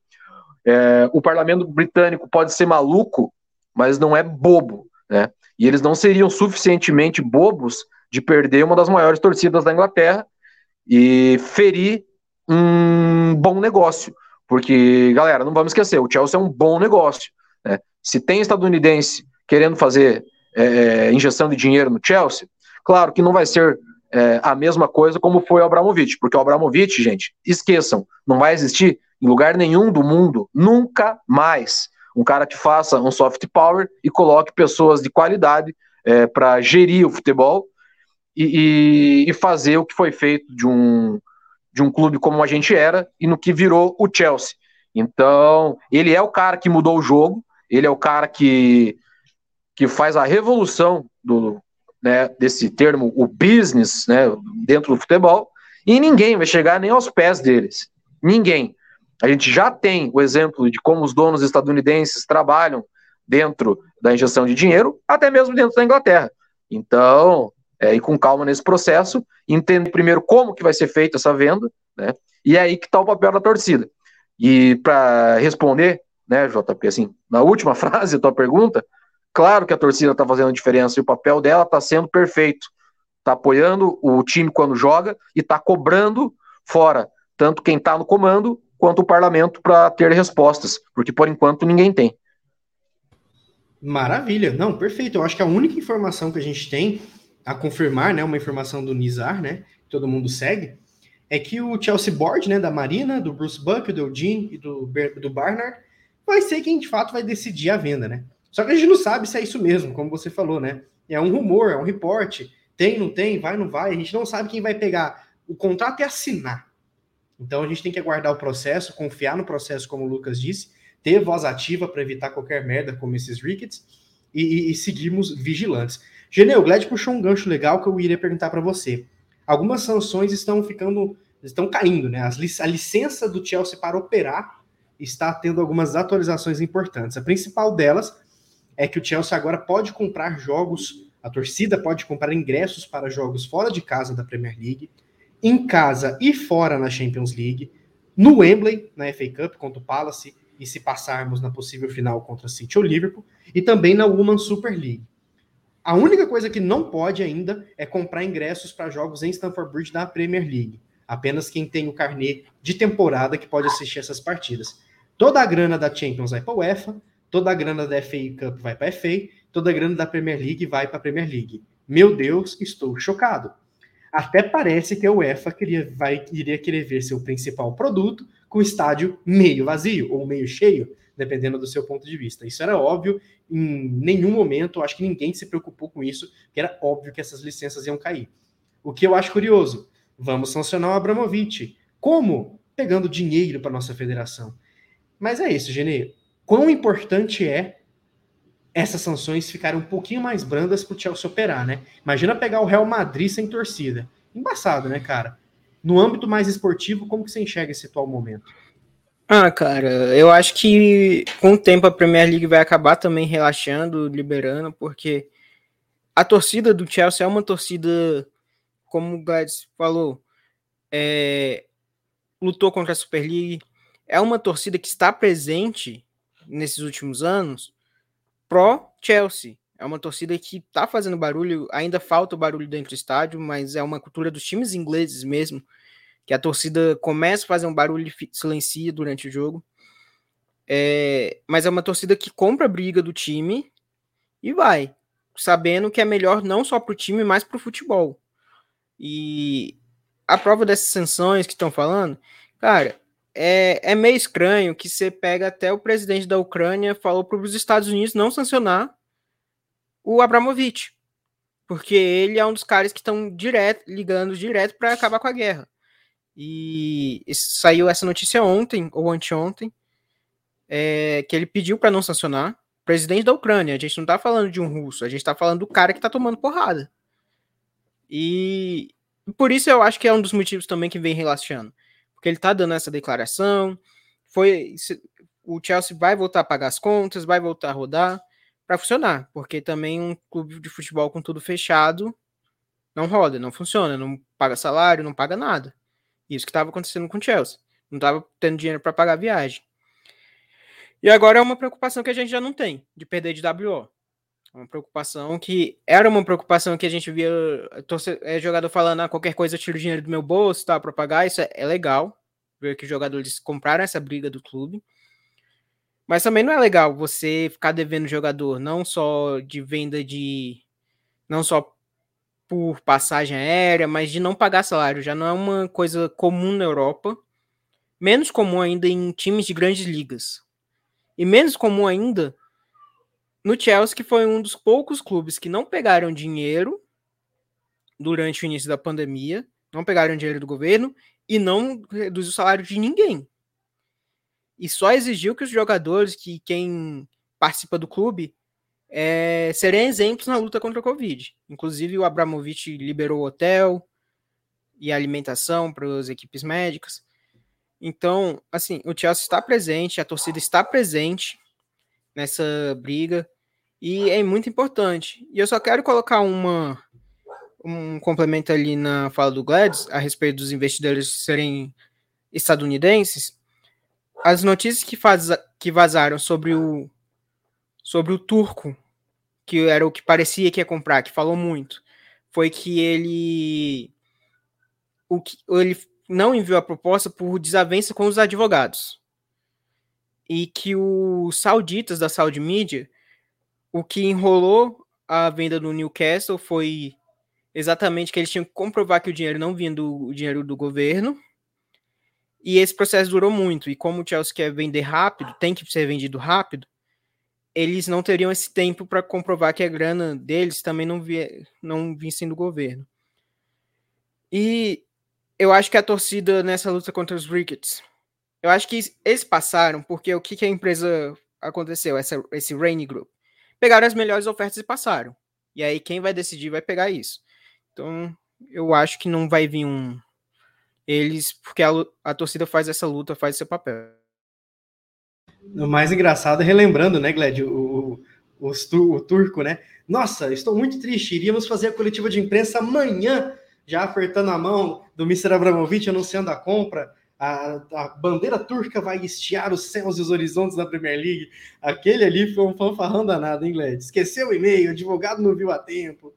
É, o parlamento britânico pode ser maluco, mas não é bobo, né? E eles não seriam suficientemente bobos de perder uma das maiores torcidas da Inglaterra e ferir um bom negócio. Porque, galera, não vamos esquecer, o Chelsea é um bom negócio. Né? Se tem estadunidense querendo fazer é, é injeção de dinheiro no Chelsea, claro que não vai ser é, a mesma coisa como foi o Abramovich, porque o Abramovich, gente, esqueçam, não vai existir em lugar nenhum do mundo, nunca mais, um cara que faça um soft power e coloque pessoas de qualidade é, para gerir o futebol e, e, e, fazer o que foi feito de um, de um clube como a gente era e no que virou o Chelsea. Então, ele é o cara que mudou o jogo, ele é o cara que, que faz a revolução do, né, desse termo, o business, né, dentro do futebol, e ninguém vai chegar nem aos pés deles. Ninguém. A gente já tem o exemplo de como os donos estadunidenses trabalham dentro da injeção de dinheiro, até mesmo dentro da Inglaterra. Então, é, ir com calma nesse processo, entender primeiro como que vai ser feita essa venda, né? E é aí que está o papel da torcida. E para responder, né, JP, assim, na última frase da tua pergunta, claro que a torcida está fazendo diferença e o papel dela está sendo perfeito. Está apoiando o time quando joga e está cobrando fora, tanto quem está no comando quanto o parlamento para ter respostas, porque por enquanto ninguém tem. Maravilha, não, perfeito. Eu acho que a única informação que a gente tem a confirmar, né, uma informação do Nizar, né, que todo mundo segue, é que o Chelsea Board, né, da Marina, do Bruce Buck, do Eugene e do, do Barnard, vai ser quem de fato vai decidir a venda, né? Só que a gente não sabe se é isso mesmo, como você falou, né? É um rumor, é um reporte, tem, não tem, vai, não vai, a gente não sabe quem vai pegar o contrato e assinar. Então a gente tem que aguardar o processo, confiar no processo, como o Lucas disse, ter voz ativa para evitar qualquer merda como esses rickets e, e, e seguirmos vigilantes. Geneu, o Gled puxou um gancho legal que eu iria perguntar para você. Algumas sanções estão ficando, estão caindo, né? a licença do Chelsea para operar está tendo algumas atualizações importantes. A principal delas é que o Chelsea agora pode comprar jogos, a torcida pode comprar ingressos para jogos fora de casa da Premier League em casa e fora na Champions League, no Wembley, na FA Cup contra o Palace, e se passarmos na possível final contra City ou Liverpool, e também na Women's Super League. A única coisa que não pode ainda é comprar ingressos para jogos em Stamford Bridge da Premier League. Apenas quem tem o carnê de temporada que pode assistir essas partidas. Toda a grana da Champions vai para a UEFA, toda a grana da FA Cup vai para a FA, toda a grana da Premier League vai para a Premier League. Meu Deus, estou chocado. Até parece que a UEFA queria, vai, iria querer ver seu principal produto com o estádio meio vazio ou meio cheio, dependendo do seu ponto de vista. Isso era óbvio, em nenhum momento, acho que ninguém se preocupou com isso, que era óbvio que essas licenças iam cair. O que eu acho curioso, vamos sancionar o Abramovich. Como? Pegando dinheiro para nossa federação. Mas é isso, Genê. Quão importante é essas sanções ficarem um pouquinho mais brandas para o Chelsea operar, né? Imagina pegar o Real Madrid sem torcida. Embaçado, né, cara? No âmbito mais esportivo, como que você enxerga esse atual momento? Ah, cara, eu acho que com o tempo a Premier League vai acabar também relaxando, liberando, porque a torcida do Chelsea é uma torcida, como o Gladys falou, é, lutou contra a Super League, é uma torcida que está presente nesses últimos anos pró Chelsea. É uma torcida que está fazendo barulho, ainda falta o barulho dentro do estádio, mas é uma cultura dos times ingleses mesmo, que a torcida começa a fazer um barulho e silencia durante o jogo. É, mas é uma torcida que compra a briga do time e vai, sabendo que é melhor não só para o time, mas para o futebol. E a prova dessas sanções que estão falando, cara, é, é meio estranho que você pega até o presidente da Ucrânia falou para os Estados Unidos não sancionar o Abramovich, porque ele é um dos caras que estão direto ligando direto para acabar com a guerra. E saiu essa notícia ontem, ou anteontem, é, que ele pediu para não sancionar. Presidente da Ucrânia, a gente não tá falando de um russo, a gente tá falando do cara que tá tomando porrada. E por isso eu acho que é um dos motivos também que vem relaxando. Porque ele tá dando essa declaração, foi o Chelsea vai voltar a pagar as contas, vai voltar a rodar para funcionar, porque também um clube de futebol com tudo fechado não roda, não funciona, não paga salário, não paga nada. Isso que estava acontecendo com o Chelsea. Não estava tendo dinheiro para pagar a viagem. E agora é uma preocupação que a gente já não tem, de perder de WO. Uma preocupação que era uma preocupação que a gente via torce, é, jogador falando, ah, qualquer coisa eu tiro dinheiro do meu bolso, tá, para pagar. Isso é, é legal, ver que os jogadores compraram essa briga do clube. Mas também não é legal você ficar devendo jogador, não só de venda de. Não só por passagem aérea, mas de não pagar salário. Já não é uma coisa comum na Europa. Menos comum ainda em times de grandes ligas. E menos comum ainda no Chelsea, que foi um dos poucos clubes que não pegaram dinheiro durante o início da pandemia, não pegaram dinheiro do governo e não reduziu o salário de ninguém. E só exigiu que os jogadores, que quem participa do clube, é, serem exemplos na luta contra a Covid. Inclusive, o Abramovich liberou hotel e alimentação para as equipes médicas. Então, assim, o Chelsea está presente, a torcida está presente nessa briga e é muito importante. E eu só quero colocar uma um complemento ali na fala do Gladys a respeito dos investidores serem estadunidenses. As notícias que, faz, que vazaram sobre o sobre o turco, que era o que parecia que ia comprar, que falou muito, foi que ele o que ele não enviou a proposta por desavença com os advogados. E que os sauditas da Saudi Media, o que enrolou a venda do Newcastle foi exatamente que eles tinham que comprovar que o dinheiro não vinha do dinheiro do governo. E esse processo durou muito. E como o Chelsea quer vender rápido, tem que ser vendido rápido, eles não teriam esse tempo para comprovar que a grana deles também não, via, não vinha do governo. E eu acho que a torcida nessa luta contra os Rickets, eu acho que eles passaram porque o que, que a empresa aconteceu, essa, esse Rainy Group? Pegaram as melhores ofertas e passaram. E aí quem vai decidir vai pegar isso. Então eu acho que não vai vir um. Eles, porque a, a torcida faz essa luta, faz seu papel. O mais engraçado é relembrando, né, Gled, o, o, o, turco, né? Nossa, estou muito triste. Iríamos fazer a coletiva de imprensa amanhã, já apertando a mão do Mr. Abramovich anunciando a compra. A, a, bandeira turca vai estiar os céus e os horizontes da Premier League. Aquele ali foi um fanfarrão danado, hein, Gled? Esqueceu o e-mail, o advogado não viu a tempo.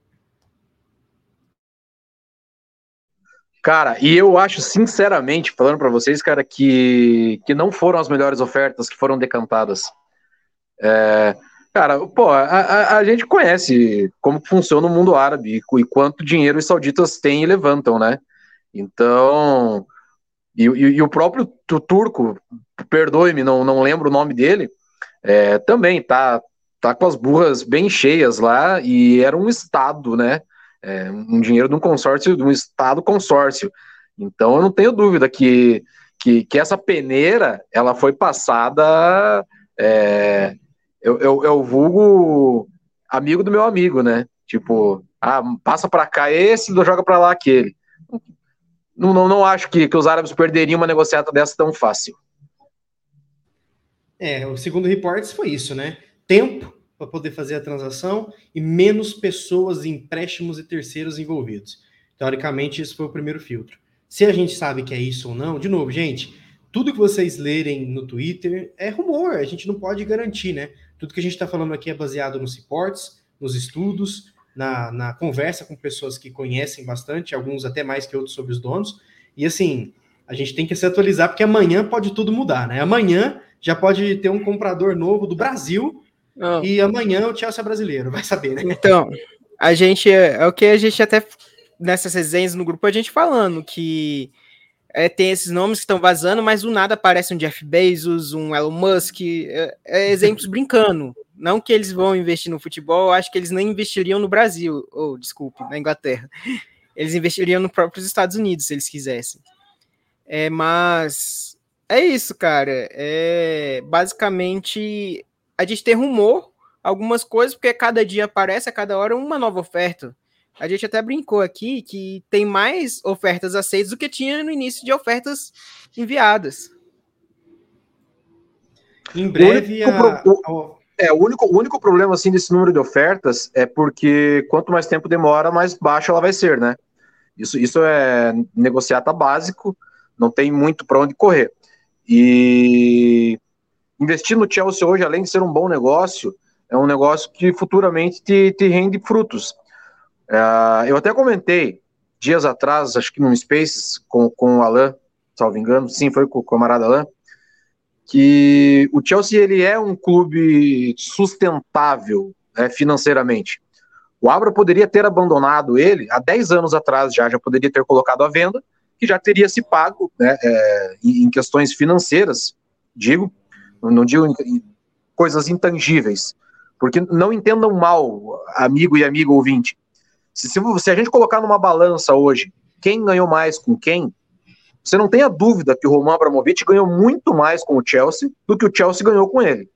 Cara, e eu acho, sinceramente, falando para vocês, cara, que, que não foram as melhores ofertas que foram decantadas. É, cara, pô, a, a, a, gente conhece como funciona o mundo árabe e, quanto dinheiro os sauditas têm e levantam, né? Então, e, e, e o próprio turco, perdoe-me, não, não lembro o nome dele, é, também tá, tá com as burras bem cheias lá e era um estado, né? é, um dinheiro de um consórcio, de um Estado consórcio. Então eu não tenho dúvida que, que, que essa peneira ela foi passada. É, eu, eu, eu vulgo amigo do meu amigo, né? Tipo, ah, passa para cá esse, joga para lá aquele. Não, não, não acho que, que os árabes perderiam uma negociata dessa tão fácil. É, o segundo reportes foi isso, né? Tempo para poder fazer a transação e menos pessoas, empréstimos e terceiros envolvidos. Teoricamente, esse foi o primeiro filtro. Se a gente sabe que é isso ou não, de novo, gente, tudo que vocês lerem no Twitter é rumor, a gente não pode garantir, né? Tudo que a gente está falando aqui é baseado nos reports, nos estudos, na, na conversa com pessoas que conhecem bastante, alguns até mais que outros sobre os donos. E assim, a gente tem que se atualizar, porque amanhã pode tudo mudar, né? Amanhã já pode ter um comprador novo do Brasil não. E amanhã o Chelsea é brasileiro, vai saber, né? Então, a gente é o que a gente até nessas resenhas no grupo a gente falando que é, tem esses nomes que estão vazando, mas do nada aparece um Jeff Bezos, um Elon Musk, é, é exemplos brincando. Não que eles vão investir no futebol, acho que eles nem investiriam no Brasil, ou oh, desculpe, na Inglaterra. Eles investiriam nos próprios Estados Unidos, se eles quisessem. É, mas é isso, cara. É basicamente a gente tem rumor, algumas coisas, porque cada dia aparece, a cada hora, uma nova oferta. A gente até brincou aqui que tem mais ofertas aceitas do que tinha no início de ofertas enviadas. Em breve, a... o, é, o único, o único problema assim desse número de ofertas é porque quanto mais tempo demora, mais baixa ela vai ser, né? Isso, isso é negociata básico, não tem muito para onde correr. E investir no Chelsea hoje, além de ser um bom negócio, é um negócio que futuramente te, te rende frutos. Uh, eu até comentei dias atrás, acho que num Spaces com, com o Alan, salvo engano, sim, foi com o camarada Alan, que o Chelsea ele é um clube sustentável né, financeiramente. O Abra poderia ter abandonado ele há 10 anos atrás já, já poderia ter colocado à venda, que já teria se pago né, é, em questões financeiras, digo, não digo coisas intangíveis, porque não entendam mal, amigo e amigo ouvinte. Se, se, se, a gente colocar numa balança hoje, quem ganhou mais com quem, você não tenha dúvida que o Roman Abramovich ganhou muito mais com o Chelsea do que o Chelsea ganhou com ele.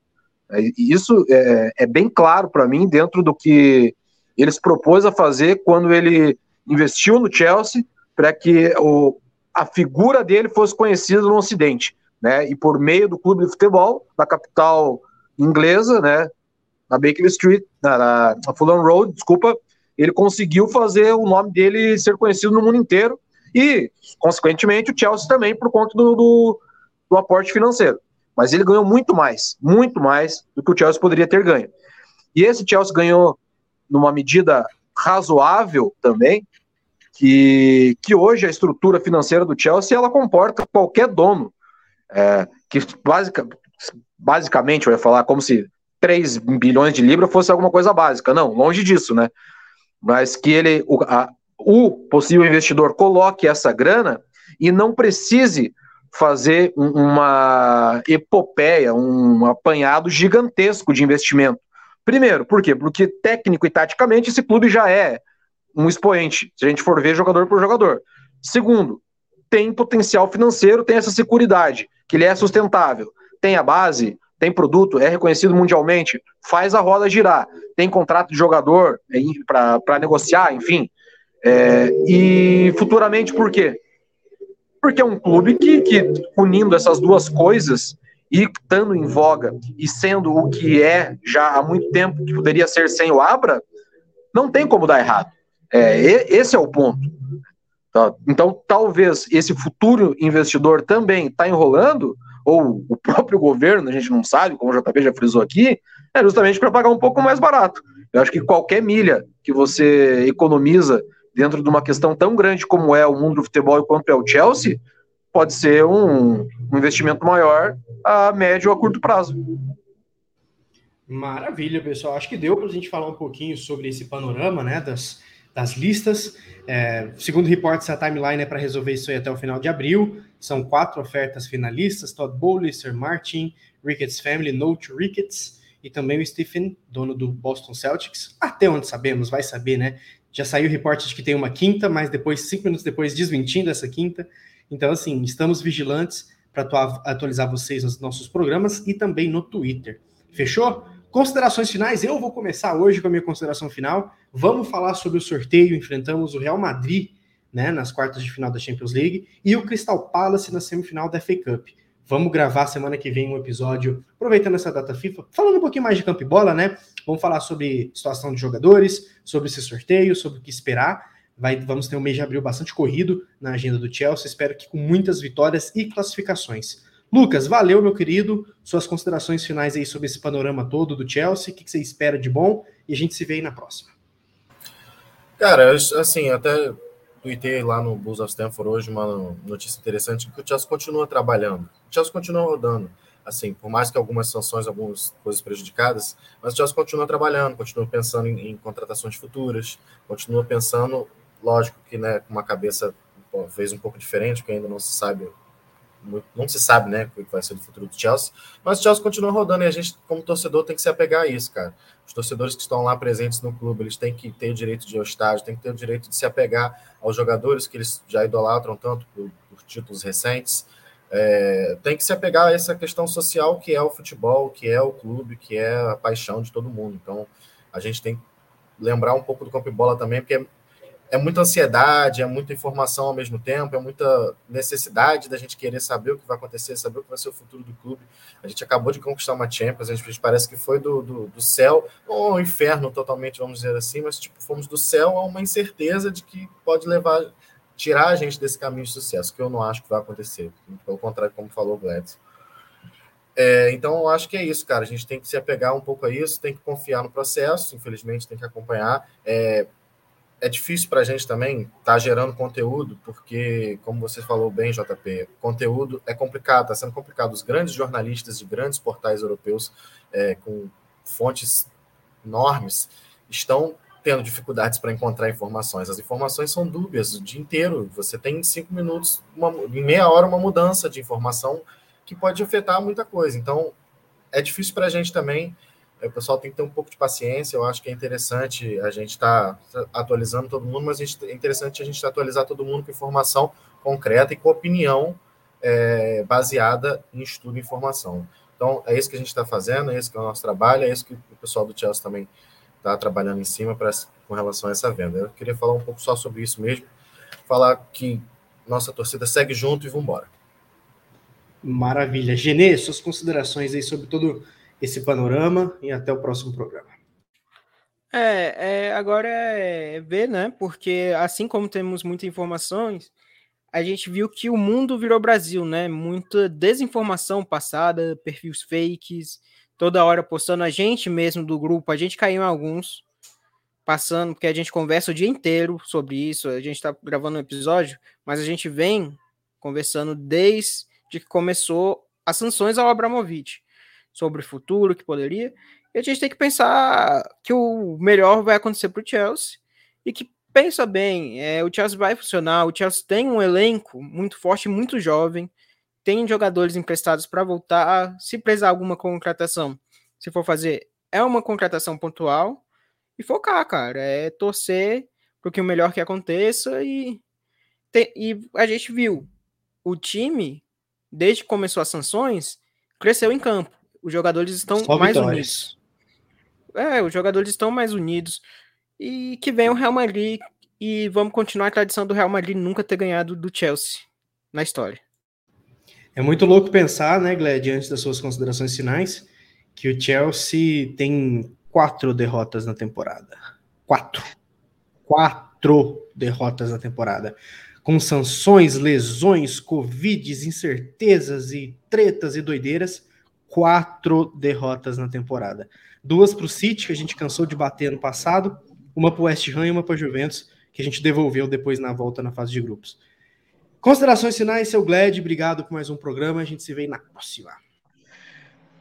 É, isso é, é bem claro para mim dentro do que ele se propôs a fazer quando ele investiu no Chelsea para que o, a figura dele fosse conhecida no Ocidente né? E por meio do clube de futebol da capital inglesa, né? Na Baker Street, na, na Fulham Road, desculpa, ele conseguiu fazer o nome dele ser conhecido no mundo inteiro e, consequentemente, o Chelsea também por conta do, do, do aporte financeiro. Mas ele ganhou muito mais, muito mais do que o Chelsea poderia ter ganho. E esse Chelsea ganhou numa medida razoável também, que, que hoje a estrutura financeira do Chelsea ela comporta qualquer dono é, que basic, basicamente, eu ia falar como se 3 bilhões de libras fosse alguma coisa básica. Não, longe disso, né? Mas que ele, o, a, o possível investidor coloque essa grana e não precise fazer uma epopeia, um apanhado gigantesco de investimento. Primeiro, por quê? Porque técnico e taticamente esse clube já é um expoente, se a gente for ver jogador por jogador. Segundo, tem potencial financeiro, tem essa segurança que ele é sustentável, tem a base, tem produto, é reconhecido mundialmente, faz a roda girar, tem contrato de jogador para negociar, enfim. É, e futuramente, por quê? Porque é um clube que, que, unindo essas duas coisas e estando em voga e sendo o que é já há muito tempo, que poderia ser sem o Abra, não tem como dar errado. É, esse é o ponto. Tá? Então, talvez esse futuro investidor também está enrolando, ou o próprio governo, a gente não sabe, como o JP já frisou aqui, é justamente para pagar um pouco mais barato. Eu acho que qualquer milha que você economiza dentro de uma questão tão grande como é o mundo do futebol e quanto é o Chelsea, pode ser um, um investimento maior a médio ou a curto prazo. Maravilha, pessoal. Acho que deu para a gente falar um pouquinho sobre esse panorama né, das, das listas. É, segundo reportes, a timeline é para resolver isso aí até o final de abril. São quatro ofertas finalistas: Todd Bowley, Sir Martin, Ricketts Family, Note Ricketts e também o Stephen, dono do Boston Celtics. Até onde sabemos, vai saber, né? Já saiu o reporte de que tem uma quinta, mas depois, cinco minutos depois, desmentindo essa quinta. Então, assim, estamos vigilantes para atualizar vocês nos nossos programas e também no Twitter. Fechou? Considerações finais, eu vou começar hoje com a minha consideração final. Vamos falar sobre o sorteio. Enfrentamos o Real Madrid né, nas quartas de final da Champions League e o Crystal Palace na semifinal da FA Cup. Vamos gravar semana que vem um episódio, aproveitando essa data FIFA, falando um pouquinho mais de campo e bola, né? Vamos falar sobre situação de jogadores, sobre esse sorteio, sobre o que esperar. Vai, vamos ter um mês de abril bastante corrido na agenda do Chelsea. Espero que com muitas vitórias e classificações. Lucas, valeu, meu querido. Suas considerações finais aí sobre esse panorama todo do Chelsea. O que você espera de bom? E a gente se vê aí na próxima. Cara, assim, até tuitei lá no Bulls of Stanford hoje uma notícia interessante que o Chelsea continua trabalhando. O Chelsea continua rodando. Assim, por mais que algumas sanções, algumas coisas prejudicadas, mas o Chelsea continua trabalhando, continua pensando em, em contratações futuras, continua pensando Lógico que né, com uma cabeça talvez um pouco diferente, porque ainda não se sabe não se sabe, né, o que vai ser o futuro do Chelsea, mas o Chelsea continua rodando e a gente, como torcedor, tem que se apegar a isso, cara. Os torcedores que estão lá presentes no clube, eles têm que ter o direito de ir ao têm que ter o direito de se apegar aos jogadores que eles já idolatram tanto por, por títulos recentes. É, tem que se apegar a essa questão social que é o futebol, que é o clube, que é a paixão de todo mundo. Então, a gente tem que lembrar um pouco do campo e bola também, porque é muita ansiedade, é muita informação ao mesmo tempo, é muita necessidade da gente querer saber o que vai acontecer, saber o que vai ser o futuro do clube. A gente acabou de conquistar uma Champions, a gente parece que foi do, do, do céu, ou ao inferno totalmente, vamos dizer assim, mas tipo, fomos do céu a uma incerteza de que pode levar, tirar a gente desse caminho de sucesso, que eu não acho que vai acontecer. Pelo contrário, como falou o Gladys. É, então, eu acho que é isso, cara. A gente tem que se apegar um pouco a isso, tem que confiar no processo, infelizmente, tem que acompanhar. É, é difícil para a gente também estar tá gerando conteúdo, porque, como você falou bem, JP, conteúdo é complicado, está sendo complicado. Os grandes jornalistas de grandes portais europeus, é, com fontes enormes, estão tendo dificuldades para encontrar informações. As informações são dúbias o dia inteiro. Você tem em cinco minutos, uma, em meia hora, uma mudança de informação que pode afetar muita coisa. Então, é difícil para a gente também o pessoal tem que ter um pouco de paciência. Eu acho que é interessante a gente estar tá atualizando todo mundo, mas é interessante a gente atualizar todo mundo com informação concreta e com opinião é, baseada em estudo e informação. Então, é isso que a gente está fazendo, é esse que é o nosso trabalho, é isso que o pessoal do Chelsea também está trabalhando em cima pra, com relação a essa venda. Eu queria falar um pouco só sobre isso mesmo, falar que nossa torcida segue junto e vamos embora. Maravilha. Genê, suas considerações aí sobre todo esse panorama e até o próximo programa. É, é, agora é ver, né? Porque assim como temos muitas informações, a gente viu que o mundo virou Brasil, né? Muita desinformação passada, perfis fakes, toda hora postando a gente mesmo do grupo, a gente caiu em alguns, passando, porque a gente conversa o dia inteiro sobre isso, a gente tá gravando um episódio, mas a gente vem conversando desde que começou as sanções ao Abramovich sobre o futuro que poderia. E a gente tem que pensar que o melhor vai acontecer para o Chelsea e que pensa bem, é, o Chelsea vai funcionar. O Chelsea tem um elenco muito forte, muito jovem, tem jogadores emprestados para voltar. Se precisar alguma contratação, se for fazer, é uma contratação pontual e focar, cara. É torcer para que o melhor que aconteça e, e a gente viu o time desde que começou as sanções cresceu em campo os jogadores estão Só mais vitórias. unidos. É, os jogadores estão mais unidos. E que vem o Real Madrid e vamos continuar a tradição do Real Madrid nunca ter ganhado do Chelsea na história. É muito louco pensar, né, Gled, diante das suas considerações finais, que o Chelsea tem quatro derrotas na temporada. Quatro. Quatro derrotas na temporada. com sanções, lesões, covids, incertezas e tretas e doideiras, quatro derrotas na temporada. Duas para o City, que a gente cansou de bater ano passado, uma para o West Ham e uma para Juventus, que a gente devolveu depois na volta na fase de grupos. Considerações finais, seu Glad, obrigado por mais um programa, a gente se vê na próxima.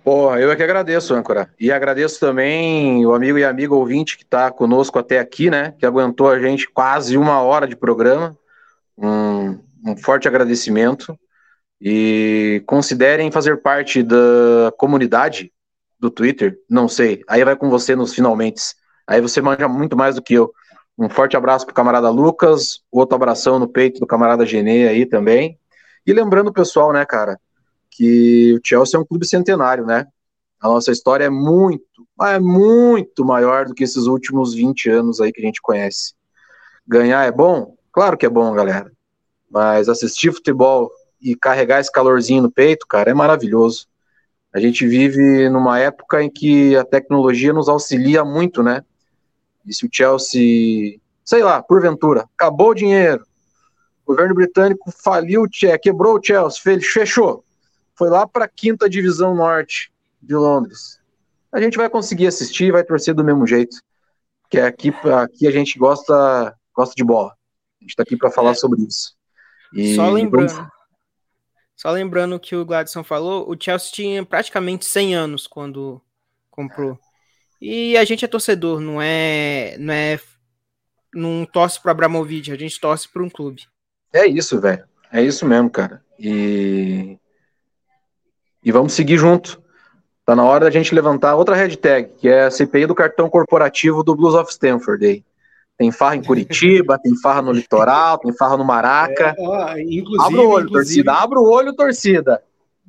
Pô, eu é que agradeço, âncora. E agradeço também o amigo e amigo ouvinte que está conosco até aqui, né? Que aguentou a gente quase uma hora de programa. Um, um forte agradecimento. E considerem fazer parte da comunidade do Twitter. Não sei. Aí vai com você nos finalmente. Aí você manja muito mais do que eu. Um forte abraço pro camarada Lucas, outro abração no peito do camarada Genê aí também. E lembrando o pessoal, né, cara, que o Chelsea é um clube centenário, né? A nossa história é muito, é muito maior do que esses últimos 20 anos aí que a gente conhece. Ganhar é bom? Claro que é bom, galera. Mas assistir futebol e carregar esse calorzinho no peito, cara, é maravilhoso. A gente vive numa época em que a tecnologia nos auxilia muito, né? E se o Chelsea, sei lá, porventura, acabou o dinheiro, o governo britânico faliu, quebrou o Chelsea, fechou foi lá para a quinta divisão norte de Londres. A gente vai conseguir assistir, vai torcer do mesmo jeito, que é aqui, aqui a gente gosta, gosta de bola. A gente está aqui para falar é. sobre isso. E só lembrando, só lembrando que o Gladson falou, o Chelsea tinha praticamente 100 anos quando comprou. E a gente é torcedor, não é, não é, não torce para Abramovich, a gente torce para um clube. É isso, velho. É isso mesmo, cara. E e vamos seguir junto. Tá na hora da gente levantar outra hashtag, que é a CPI do cartão corporativo do Blues of Stanford. Aí. Tem farra em Curitiba, tem farra no litoral, tem farra no Maraca. É, ó, inclusive, abra o olho, torcida. Abra o olho, torcida.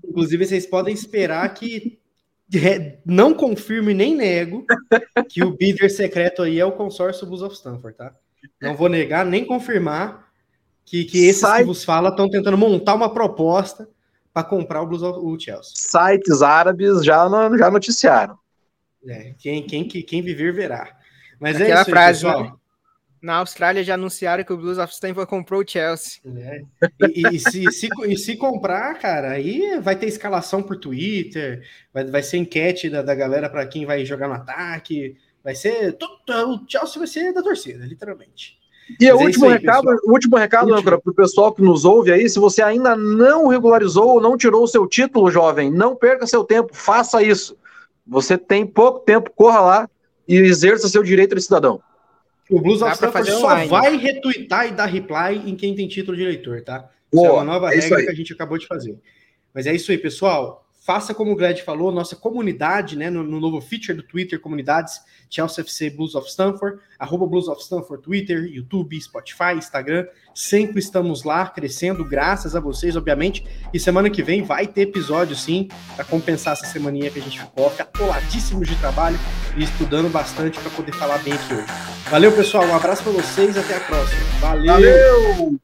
Inclusive, vocês podem esperar que não confirme nem nego que o bidder secreto aí é o consórcio Blues of Stanford, tá? Não vou negar nem confirmar que, que esses Sai... que vos fala estão tentando montar uma proposta para comprar o Blues o Chelsea. Sites árabes já, já noticiaram. É, quem, quem, quem viver verá. Mas Aquela é isso frase, aí, pessoal. Na Austrália já anunciaram que o Blues of Stanford comprou o Chelsea. É. E, e, se, se, e se comprar, cara, aí vai ter escalação por Twitter, vai, vai ser enquete da, da galera para quem vai jogar no ataque. Vai ser. o Chelsea vai ser da torcida, literalmente. E o último, aí, recado, o último recado, para o pessoal que nos ouve aí, se você ainda não regularizou ou não tirou o seu título, jovem, não perca seu tempo, faça isso. Você tem pouco tempo, corra lá e exerça seu direito de cidadão. O Blues of Stanford só online. vai retweetar e dar reply em quem tem título de eleitor, tá? Isso é uma nova é regra que a gente acabou de fazer. Mas é isso aí, pessoal faça como o Glad falou, nossa comunidade, né, no, no, novo feature do Twitter, comunidades Chelsea FC Blues of Stanford, arroba Blues of Stanford, Twitter, YouTube, Spotify, Instagram, sempre estamos lá crescendo, graças a vocês, obviamente, e semana que vem vai ter episódio sim, para compensar essa semaninha que a gente ficou atoladíssimos de trabalho e estudando bastante para poder falar bem aqui hoje. Valeu, pessoal, um abraço para vocês, até a próxima. Valeu! Valeu!